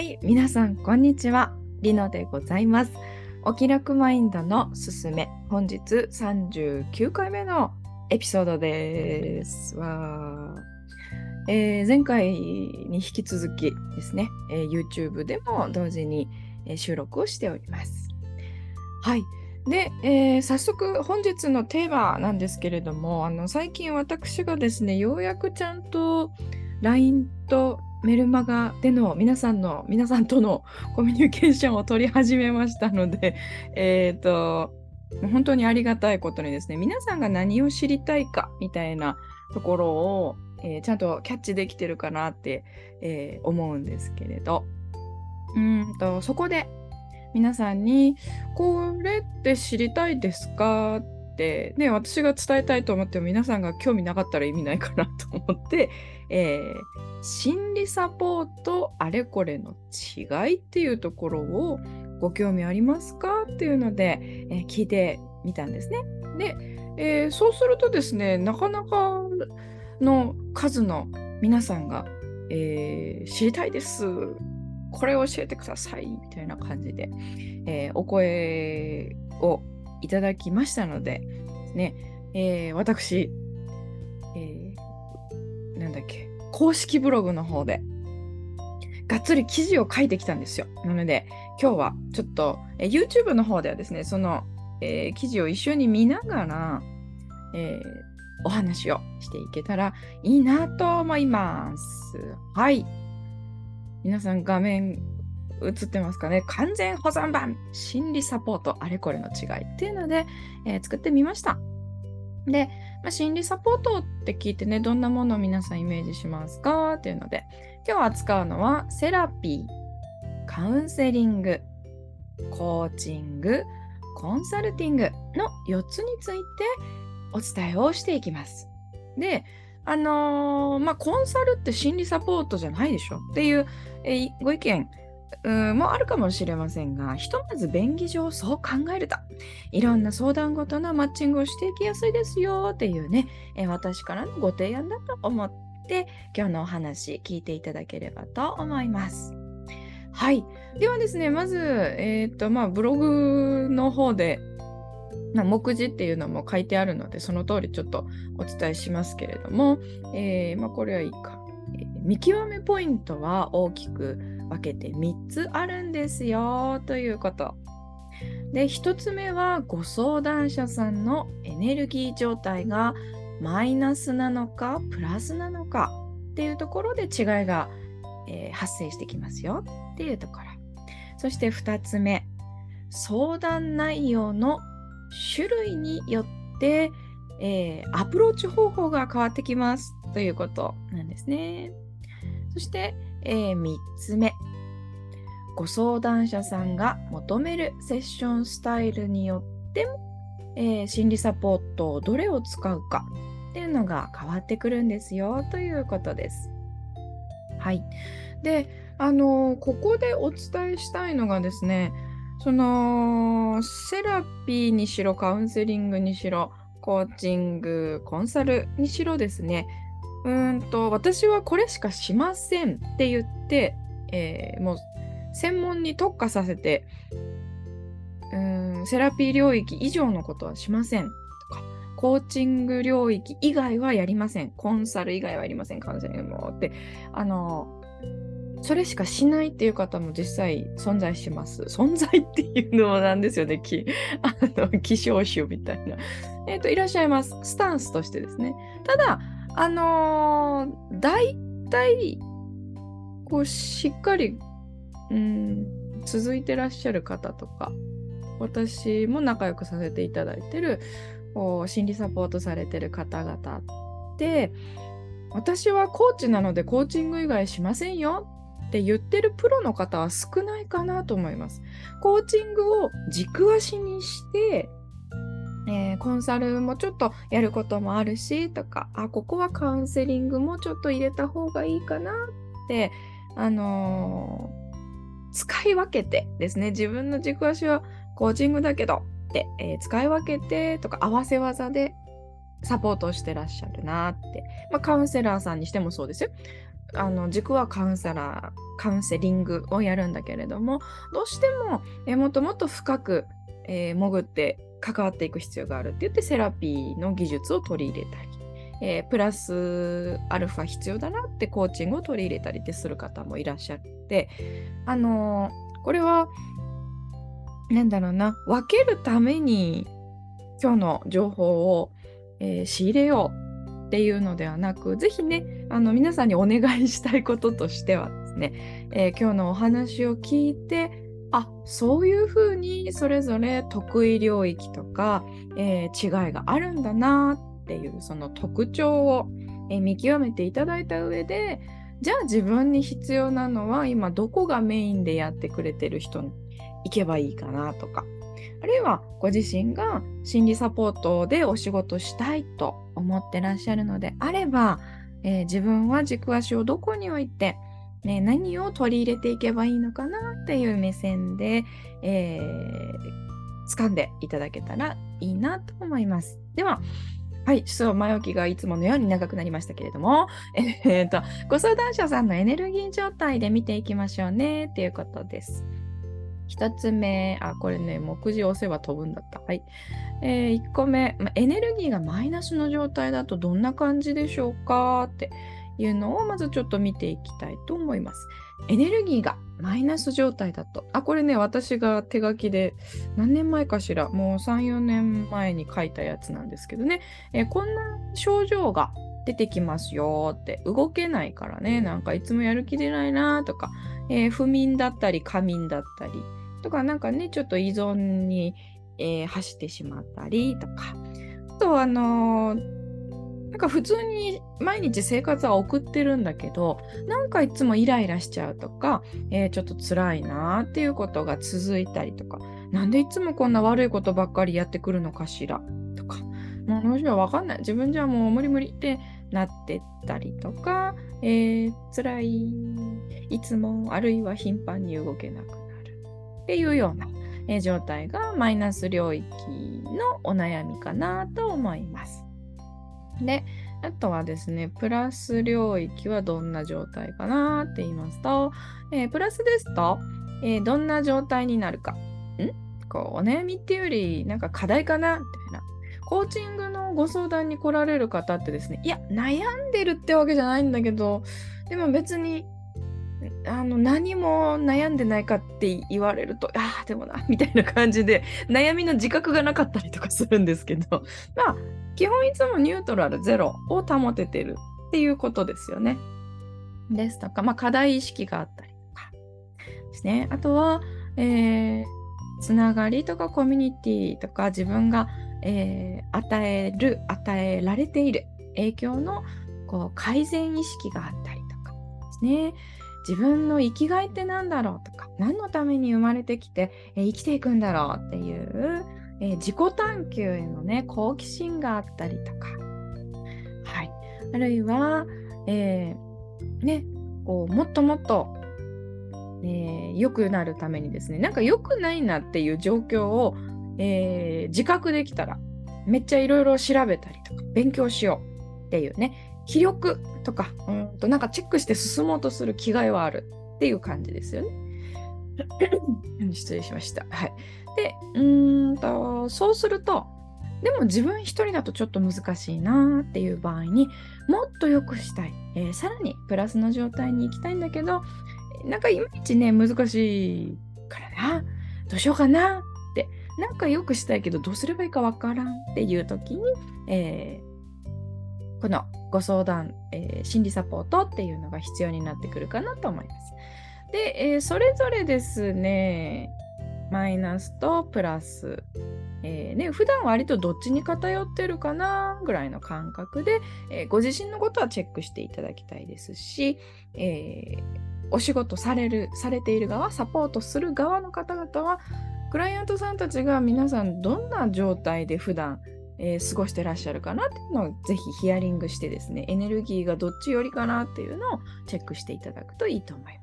はい、皆さん、こんにちは。リノでございます。お気楽マインドのすすめ、本日39回目のエピソードです。わえー前回に引き続きですね、えー YouTube でも同時に、え収録をしております。はい。で、えー早速本日のテーマなんですけれども、あの最近私がですね、ようやくちゃんと LINE とメルマガでの皆さんの皆さんとのコミュニケーションを取り始めましたので、えっ、と、本当にありがたいことにですね、皆さんが何を知りたいかみたいなところを、えーちゃんとキャッチできてるかなって、えー思うんですけれど、うんと、そこで皆さんに、これって知りたいですかて、ね、私が伝えたいと思っても皆さんが興味なかったら意味ないかなと思って、えー心理サポートあれこれの違いっていうところをご興味ありますか？っていうので、えー聞いてみたんですね。で、えーそうするとですね、なかなかの数の皆さんが、え知りたいです。これを教えてくださいみたいな感じで、えお声をいただきましたので、ね、えー私、えーなんだっけ、公式ブログの方で、がっつり記事を書いてきたんですよ。なので、今日はちょっと、えー YouTube の方ではですね、その、えー記事を一緒に見ながら、えお話をしていけたらいいなと思います。はい。皆さん画面映ってますかね完全保存版心理サポートあれこれの違いっていうので、えー作ってみました。で、まあ、心理サポートって聞いてね、どんなものを皆さんイメージしますかっていうので、今日扱うのはセラピー、カウンセリング、コーチング、コンサルティングの4つについてお伝えをしていきます。で、あのーまあ、コンサルって心理サポートじゃないでしょっていう、えーご意見うんもあるかもしれませんが、ひとまず便宜上そう考えると、いろんな相談ごとのマッチングをしていきやすいですよっていうね、え私からのご提案だと思って、今日のお話聞いていただければと思います。はい。ではですね、まず、えっ、と、まあ、ブログの方で、まあ、目次っていうのも書いてあるので、その通りちょっとお伝えしますけれども、えーまあ、これはいいか。見極めポイントは大きく分けて3つあるんですよということ。で、1つ目はご相談者さんのエネルギー状態がマイナスなのかプラスなのかっていうところで違いが、えー発生してきますよっていうところ。そして2つ目、相談内容の種類によって、えーアプローチ方法が変わってきますということなんですね。そして、え3つ目、ご相談者さんが求めるセッションスタイルによっても、えー心理サポートをどれを使うかっていうのが変わってくるんですよということです。はい。で、あのーここでお伝えしたいのがですね、そのセラピーにしろカウンセリングにしろコーチングコンサルにしろですねうんと私はこれしかしませんって言って、えーもう専門に特化させてうんセラピー領域以上のことはしませんとかコーチング領域以外はやりませんコンサル以外はやりませんカウンセリングもってあのそれしかしないっていう方も実際存在します。存在っていうのもなんですよね。きあの希少種みたいな。えっ、と、いらっしゃいます。スタンスとしてですね。ただ、あのー大体、こう、しっかり、うん、続いてらっしゃる方とか、私も仲良くさせていただいてる、こう心理サポートされてる方々って、私はコーチなのでコーチング以外しませんよって言ってるプロの方は少ないかなと思います。コーチングを軸足にして、えーコンサルもちょっとやることもあるしとかあここはカウンセリングもちょっと入れた方がいいかなって、あのー使い分けてですね自分の軸足はコーチングだけどって、えー使い分けてとか合わせ技でサポートしてらっしゃるなって、まあ、カウンセラーさんにしてもそうですよ。あの軸はカウンセラーカウンセリングをやるんだけれどもどうしても、えもっともっと深く、えー、潜って関わっていく必要があるって言ってセラピーの技術を取り入れたり、えー、プラスアルファ必要だなってコーチングを取り入れたりってする方もいらっしゃって。あのー、これはなんだろうな。分けるために今日の情報を、えー、仕入れようっていうのではなく是非ねあの皆さんにお願いしたいこととしてはですね、え、今日のお話を聞いてあそういうふうにそれぞれ得意領域とか、えー、違いがあるんだなっていうその特徴を、えー、見極めていただいた上でじゃあ自分に必要なのは今どこがメインでやってくれてる人に行けばいいかなとかあるいはご自身が心理サポートでお仕事したいと思ってらっしゃるのであれば、えー、自分は軸足をどこに置いてね、何を取り入れていけばいいのかなっていう目線で、えー、掴んでいただけたらいいなと思います。では、はい、そう、前置きがいつものように長くなりましたけれども、えー、と、ご相談者さんのエネルギー状態で見ていきましょうねっていうことです。一つ目、あ、これね、目次押せば飛ぶんだった。はい。えー、1個目、ま、エネルギーがマイナスの状態だとどんな感じでしょうかって。いうのをまずちょっと見ていきたいと思います。エネルギーがマイナス状態だと。あ、これね、私が手書きで何年前かしら、もう3、4年前に書いたやつなんですけどね、えー、こんな症状が出てきますよって、動けないからね、なんかいつもやる気出ないなとか、えー、不眠だったり、過眠だったり、とか、なんかね、ちょっと依存に、えー、走ってしまったりとか、あと、あのーなんか普通に毎日生活は送ってるんだけどなんかいつもイライラしちゃうとか、えー、ちょっと辛いなっていうことが続いたりとかなんでいつもこんな悪いことばっかりやってくるのかしら？とか。もうどうしようわかんない。自分じゃもう無理無理ってなってったりとか、えー、辛い。いつもあるいは頻繁に動けなくなるっていうような、えー、状態がマイナス領域のお悩みかなと思います。で、あとはですね、プラス領域はどんな状態かなって言いますと、えー、プラスですと、えー、どんな状態になるか。ん？こう、お悩みっていうより、なんか課題かなみたいな。コーチングのご相談に来られる方ってですね、いや、悩んでるってわけじゃないんだけど、でも別にあの何も悩んでないかって言われるとああでもなみたいな感じで悩みの自覚がなかったりとかするんですけどまあ基本いつもニュートラルゼロを保ててるっていうことですよね。ですとか、まあ、課題意識があったりとかですね。あとは、えー、つながりとかコミュニティとか自分が、えー、与える与えられている影響のこう改善意識があったりとかですね。自分の生きがいって何だろうとか何のために生まれてきて、え生きていくんだろうっていう、え自己探求へのね好奇心があったりとか、はい、あるいは、えー、ねこうもっともっとえー、くなるためにですねなんか良くないなっていう状況を、えー、自覚できたらめっちゃいろいろ調べたりとか勉強しようっていうね気力とか、うんとなんかチェックして進もうとする気概はあるっていう感じですよね。失礼しました。はい。で、うんと、そうすると、でも自分一人だとちょっと難しいなっていう場合にもっと良くしたい、えー、さらにプラスの状態に行きたいんだけどなんかいまいちね難しいからなどうしようかなってなんか良くしたいけどどうすればいいかわからんっていう時に、えー、このご相談、えー、心理サポートっていうのが必要になってくるかなと思います。で、えー、それぞれですね、マイナスとプラス、えーね、普段割とどっちに偏ってるかなぐらいの感覚で、えー、ご自身のことはチェックしていただきたいですし、えー、お仕事される、されている側、サポートする側の方々は、クライアントさんたちが皆さんどんな状態で普段えー、過ごしてらっしゃるかなっていうのをぜひヒアリングしてですね、エネルギーがどっち寄りかなっていうのをチェックしていただくといいと思います。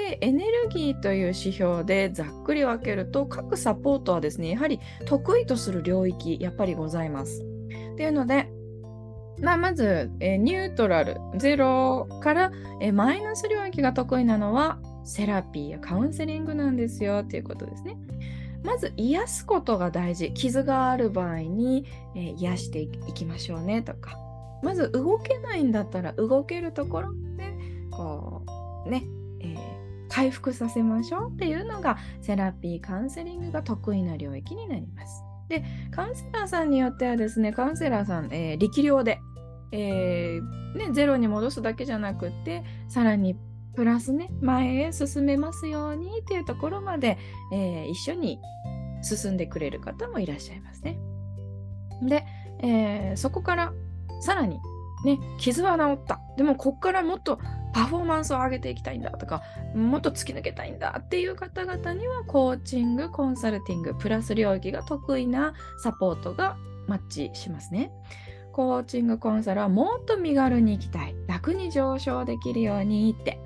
で、エネルギーという指標でざっくり分けると、各サポートはですね、やはり得意とする領域、やっぱりございます。っていうので、まあ、まず、え、ニュートラル、ゼロから、え、マイナス領域が得意なのはセラピーやカウンセリングなんですよっていうことですね。まず癒すことが大事。傷がある場合に、えー、癒していきましょうねとか。まず動けないんだったら動けるところでこうね、えー、回復させましょうっていうのがセラピーカウンセリングが得意な領域になります。でカウンセラーさんによってはですねカウンセラーさん、えー、力量で、えー、ね、ゼロに戻すだけじゃなくてさらにプラスね前へ進めますようにっていうところまで、えー、一緒に進んでくれる方もいらっしゃいますね。で、えー、そこからさらにね傷は治ったでもこっからもっとパフォーマンスを上げていきたいんだとかもっと突き抜けたいんだっていう方々にはコーチングコンサルティングプラス領域が得意なサポートがマッチしますね。コーチングコンサルはもっと身軽に行きたい楽に上昇できるようにって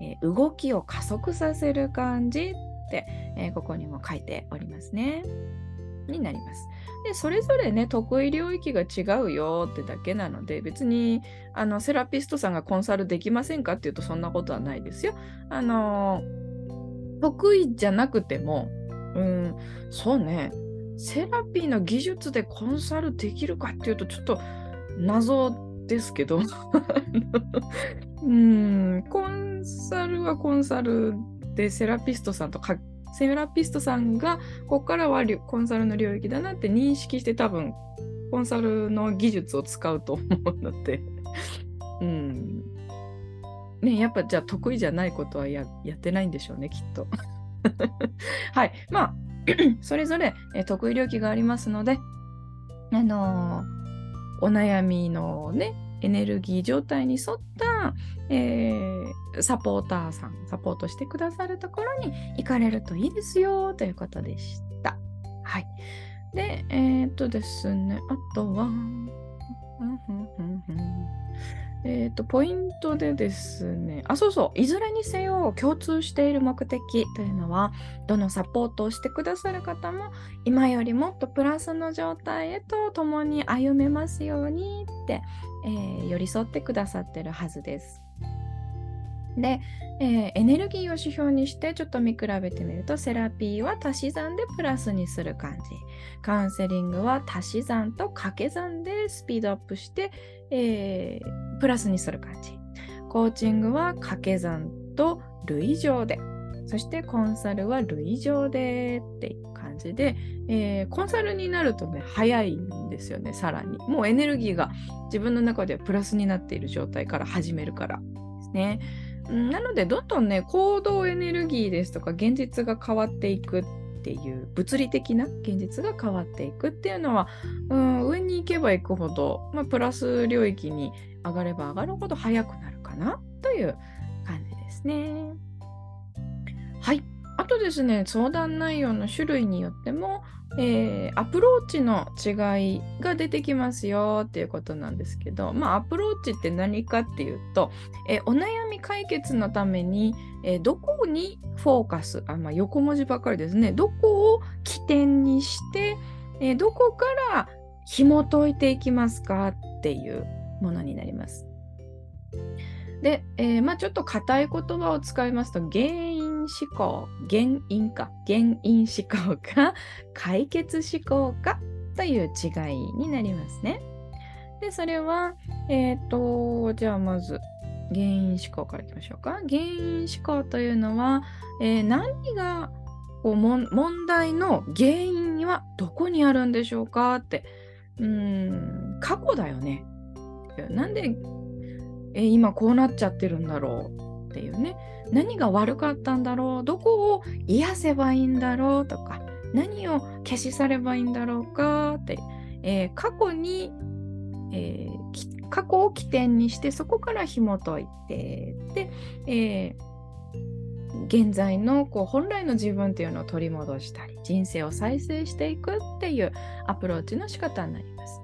えー、動きを加速させる感じって、えー、ここにも書いておりますね。になります。でそれぞれね得意領域が違うよってだけなので別にあのセラピストさんがコンサルできませんかっていうとそんなことはないですよ。あの得意じゃなくてもうんそうねセラピーの技術でコンサルできるかっていうとちょっと謎ですけど うんコンサルはコンサルでセラピストさんとかセラピストさんがここからはコンサルの領域だなって認識して多分コンサルの技術を使うと思うので。うん。ねやっぱじゃあ得意じゃないことはやってないんでしょうねきっと。はい。まあ それぞれ、得意領域がありますのであのー、お悩みのねエネルギー状態に沿った、えー、サポーターさん、サポートしてくださるところに行かれるといいですよということでした。はい。で、えー、っとですね、あとは、えっ、と、ポイントでですね、あ、そうそう、いずれにせよ共通している目的というのは、どのサポートをしてくださる方も、今よりもっとプラスの状態へと共に歩めますようにって、えー、寄り添ってくださってるはずです。で、えー、エネルギーを指標にしてちょっと見比べてみるとセラピーは足し算でプラスにする感じ。カウンセリングは足し算と掛け算でスピードアップして、えー、プラスにする感じ。コーチングは掛け算と類乗で。そしてコンサルは類乗でっていう感じで、えー、コンサルになるとね早いんですよねさらに。もうエネルギーが自分の中ではプラスになっている状態から始めるからですね。なのでどんどんね行動エネルギーですとか現実が変わっていくっていう物理的な現実が変わっていくっていうのは、うん、上に行けば行くほど、まあ、プラス領域に上がれば上がるほど速くなるかなという感じですね。はい。あとですね、相談内容の種類によっても、えー、アプローチの違いが出てきますよっていうことなんですけど、まあ、アプローチって何かっていうと、えー、お悩み解決のために、えー、どこにフォーカスあ、まあ、横文字ばかりですねどこを起点にして、えどこから紐解いていきますかっていうものになります。で、えまあ、ちょっと硬い言葉を使いますと原因思考、原因か、原因思考か、解決思考かという違いになりますね。で、それは、えっ、ー、と、じゃあまず、原因思考からいきましょうか。原因思考というのは、えー、何がこう問題の原因はどこにあるんでしょうかって、うん、過去だよね。なんで、えー、今こうなっちゃってるんだろうっていうね。何が悪かったんだろう？どこを癒せばいいんだろう？とか。何を消し去ればいいんだろうか？って、えー、過去に、えー、過去を起点にしてそこから紐解いてで、えー、現在のこう本来の自分っていうのを取り戻したり人生を再生していくっていうアプローチの仕方になります。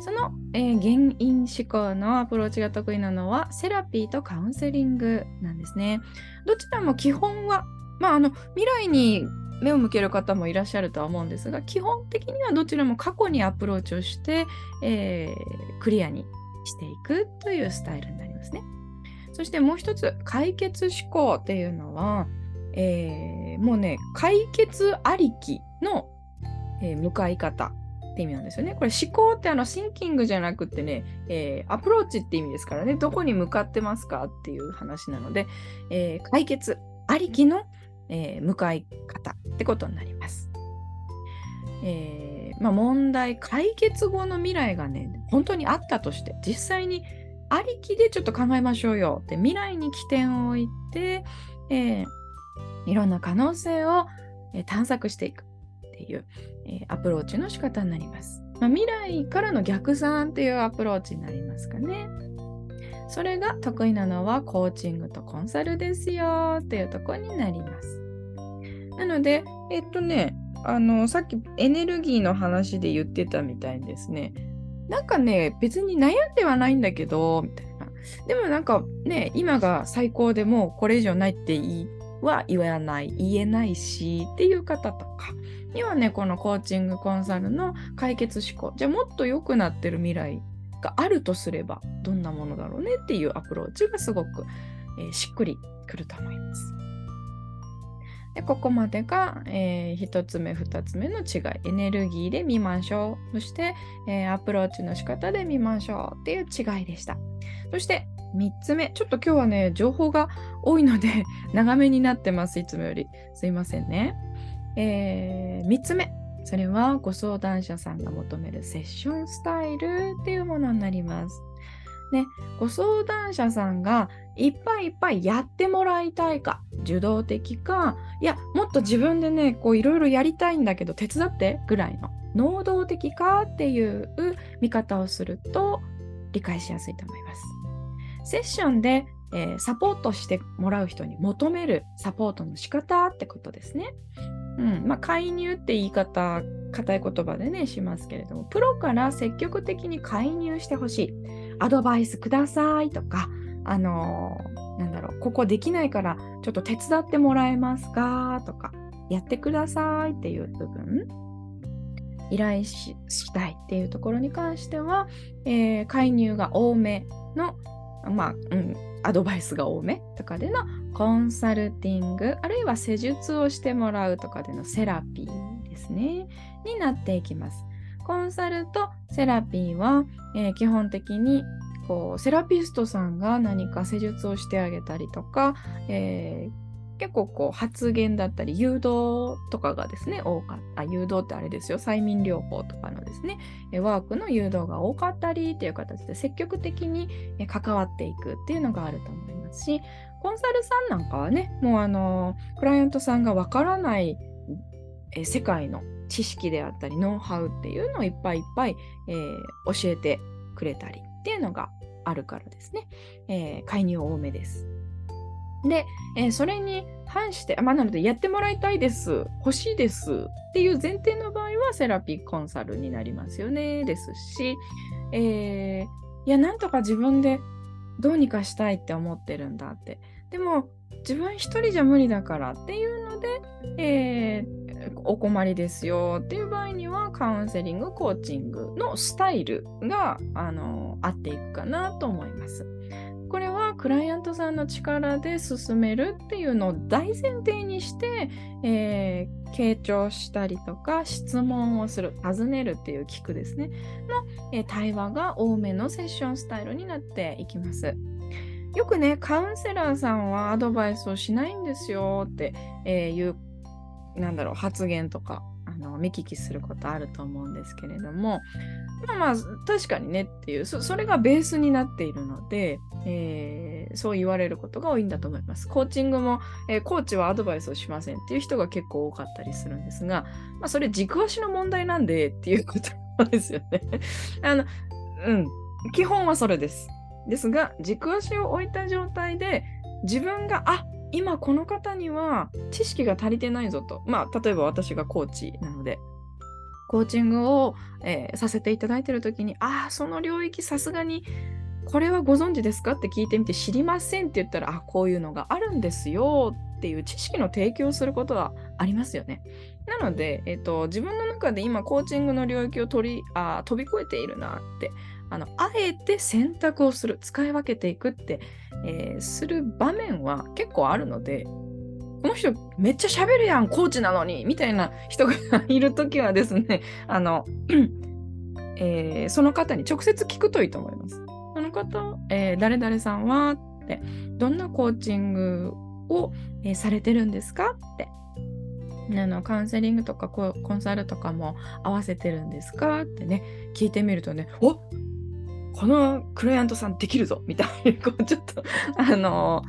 その、えー、原因思考のアプローチが得意なのはセラピーとカウンセリングなんですね。どちらも基本は、まあ、あの未来に目を向ける方もいらっしゃるとは思うんですが基本的にはどちらも過去にアプローチをして、えー、クリアにしていくというスタイルになりますね。そしてもう一つ解決思考っていうのは、えー、もうね解決ありきの、えー、向かい方って意味なんですよね。これ思考ってあのシンキングじゃなくてね、えー、アプローチって意味ですからね、どこに向かってますかっていう話なので、えー、解決ありきの、えー、向かい方ってことになります。えまあ、問題解決後の未来がね本当にあったとして実際にありきでちょっと考えましょうよって未来に起点を置いて、え、いろんな可能性を、探索していくっていう、えー、アプローチの仕方になります。まあ、未来からの逆算っていうアプローチになりますかね。それが得意なのはコーチングとコンサルですよっていうとこになります。なので、えっとね、あの、さっきエネルギーの話で言ってたみたいですね、なんかね、別に悩んではないんだけど、みたいな。でもなんかね、今が最高でもこれ以上ないっていいは言わない、言えないしっていう方とかにはね、このコーチングコンサルの解決思考、じゃあもっと良くなってる未来があるとすればどんなものだろうねっていうアプローチがすごく、えー、しっくりくると思います。でここまでが、えー、1つ目2つ目の違い。エネルギーで見ましょう。そして、えー、アプローチの仕方で見ましょうっていう違いでした。そして3つ目。ちょっと今日はね情報が多いので 長めになってますいつもより。すいませんね、えー、3つ目それはご相談者さんが求めるセッションスタイルっていうものになりますね、ご相談者さんがいっぱいいっぱいやってもらいたいか受動的かいやもっと自分でねこういろいろやりたいんだけど手伝ってぐらいの能動的かっていう見方をすると理解しやすいと思います。セッションで、えー、サポートしてもらう人に求めるサポートの仕方ってことですね。うん。まあ、介入って言い方硬い言葉でねしますけれどもプロから積極的に介入してほしい。アドバイスくださいとかあのー、なんだろうここできないからちょっと手伝ってもらえますか？とかやってくださいっていう部分。依頼したいっていうところに関しては、えー、介入が多めのまあ、うん、アドバイスが多めとかでのコンサルティングあるいは施術をしてもらうとかでのセラピーですね。になっていきます。コンサルとセラピーは、えー、基本的にこうセラピストさんが何か施術をしてあげたりとか、えー結構こう発言だったり誘導とかがですね多かった。誘導ってあれですよ。催眠療法とかのですね。ワークの誘導が多かったりっていう形で積極的に関わっていくっていうのがあると思いますしコンサルさんなんかはねもうあのクライアントさんがわからないえ世界の知識であったりノウハウっていうのをいっぱいいっぱい、えー、教えてくれたりっていうのがあるからですね、えー、介入多めです。で、えー、それに反して、まあ、なのでやってもらいたいです、欲しいですっていう前提の場合はセラピーコンサルになりますよねですし、えー、いや、なんとか自分でどうにかしたいって思ってるんだって。でも、自分一人じゃ無理だからっていうので、えー、お困りですよっていう場合にはカウンセリング、コーチングのスタイルが、あの合っていくかなと思います。これはクライアントさんの力で進めるっていうのを大前提にして、えー、傾聴したりとか質問をする尋ねるっていう聞くですねの、えー、対話が多めのセッションスタイルになっていきます。よくねカウンセラーさんはアドバイスをしないんですよって、えー、いうなんだろう発言とかの見聞きすることあると思うんですけれどもまあまあ確かにねっていうそれがベースになっているので、えー、そう言われることが多いんだと思います。コーチングも、えー、コーチはアドバイスをしませんっていう人が結構多かったりするんですが、まあ、それ軸足の問題なんでっていうことですよね。あのうん基本はそれです。ですが軸足を置いた状態で自分があ今この方には知識が足りてないぞと。まあ、例えば私がコーチなので、コーチングを、えー、させていただいてる時に、ああ、その領域さすがに、これはご存知ですか？って聞いてみて、知りませんって言ったら、あこういうのがあるんですよっっていう知識の提供をすることはありますよね。なので、えっと、自分の中で今コーチングの領域を取りあ飛び越えているなってあのあえて選択をする使い分けていくって、えー、する場面は結構あるのでこの人めっちゃ喋るやんコーチなのにみたいな人がいる時はですねあの、えー、その方に直接聞くといいと思います。その方、えー、誰々さんはってどんなコーチングを、え、されてるんですかってあのカウンセリングとかコンサルとかも合わせてるんですかってね聞いてみるとねおこのクライアントさんできるぞみたいなこうちょっと あの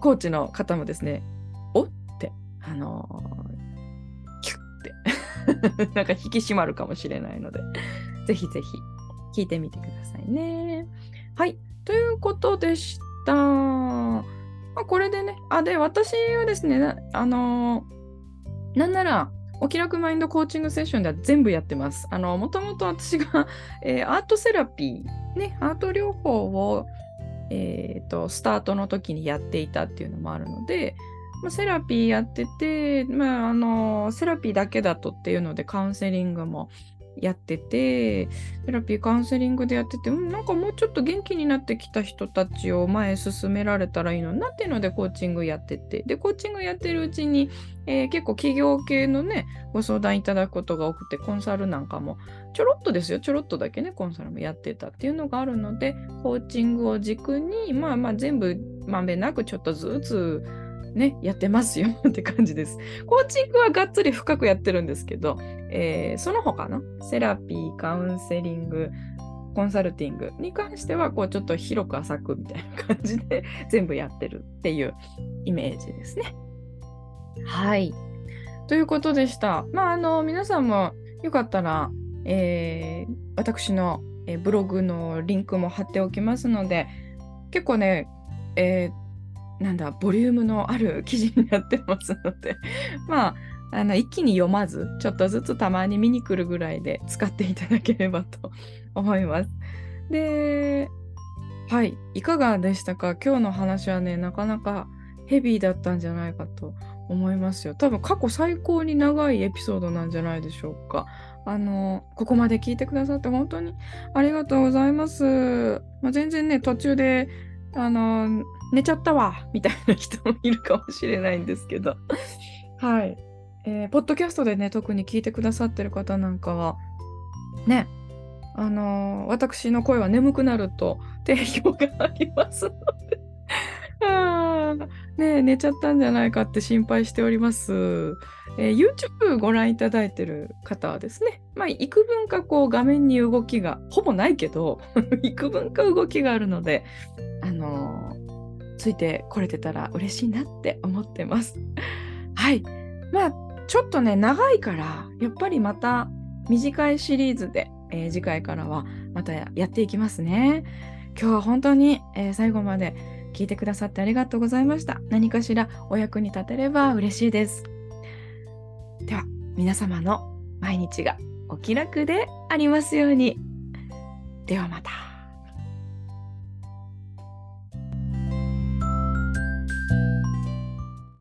コーチの方もですねおってあのキュッて なんか引き締まるかもしれないのでぜひぜひ聞いてみてくださいね。はいということでした。まあ、これでねあで私はですねあのなんならお気楽マインドコーチングセッションでは全部やってます。あの、もともと私が、えー、アートセラピー、ね、アート療法を、えーと、スタートの時にやっていたっていうのもあるので、まあ、セラピーやってて、まあ、あの、セラピーだけだとっていうのでカウンセリングもやってて、セラピーカウンセリングでやってて、うん、なんかもうちょっと元気になってきた人たちを前へ進められたらいいのになっていうのでコーチングやってて、で、コーチングやってるうちに、えー、結構企業系のね、ご相談いただくことが多くて、コンサルなんかもちょろっとですよ、ちょろっとだけね、コンサルもやってたっていうのがあるので、コーチングを軸に、まあまあ全部まんべんなくちょっとずつね、やってますよ って感じです。コーチングはがっつり深くやってるんですけど、えー、その他のセラピー、カウンセリング、コンサルティングに関しては、こうちょっと広く浅くみたいな感じで 全部やってるっていうイメージですね。はい。ということでした。まあ、あの、皆さんもよかったら、えー、私の、えブログのリンクも貼っておきますので、結構ね、えーなんだボリュームのある記事になってますので まああの一気に読まずちょっとずつたまに見に来るぐらいで使っていただければと 思います。ではいいかがでしたか？今日の話はねなかなかヘビーだったんじゃないかと思いますよ。多分過去最高に長いエピソードなんじゃないでしょうか。あのここまで聞いてくださって本当にありがとうございます。まあ、全然ね途中であの寝ちゃったわみたいな人もいるかもしれないんですけど。はい、えー、ポッドキャストでね特に聞いてくださってる方なんかはね。あのー、私の声は眠くなると定評がありますので。あね寝ちゃったんじゃないかって心配しております。えー、YouTube ご覧いただいてる方はですね、まあ、幾分かこう画面に動きがほぼないけど 幾分か動きがあるので、あの、ついてこれてたら嬉しいなって思ってます。はい。まあ、ちょっとね、長いから、やっぱりまた短いシリーズで、えー、次回からはまたやっていきますね。今日は本当に、えー、最後まで聞いてくださってありがとうございました。何かしらお役に立てれば嬉しいです。では、皆様の毎日がお気楽でありますように。ではまた。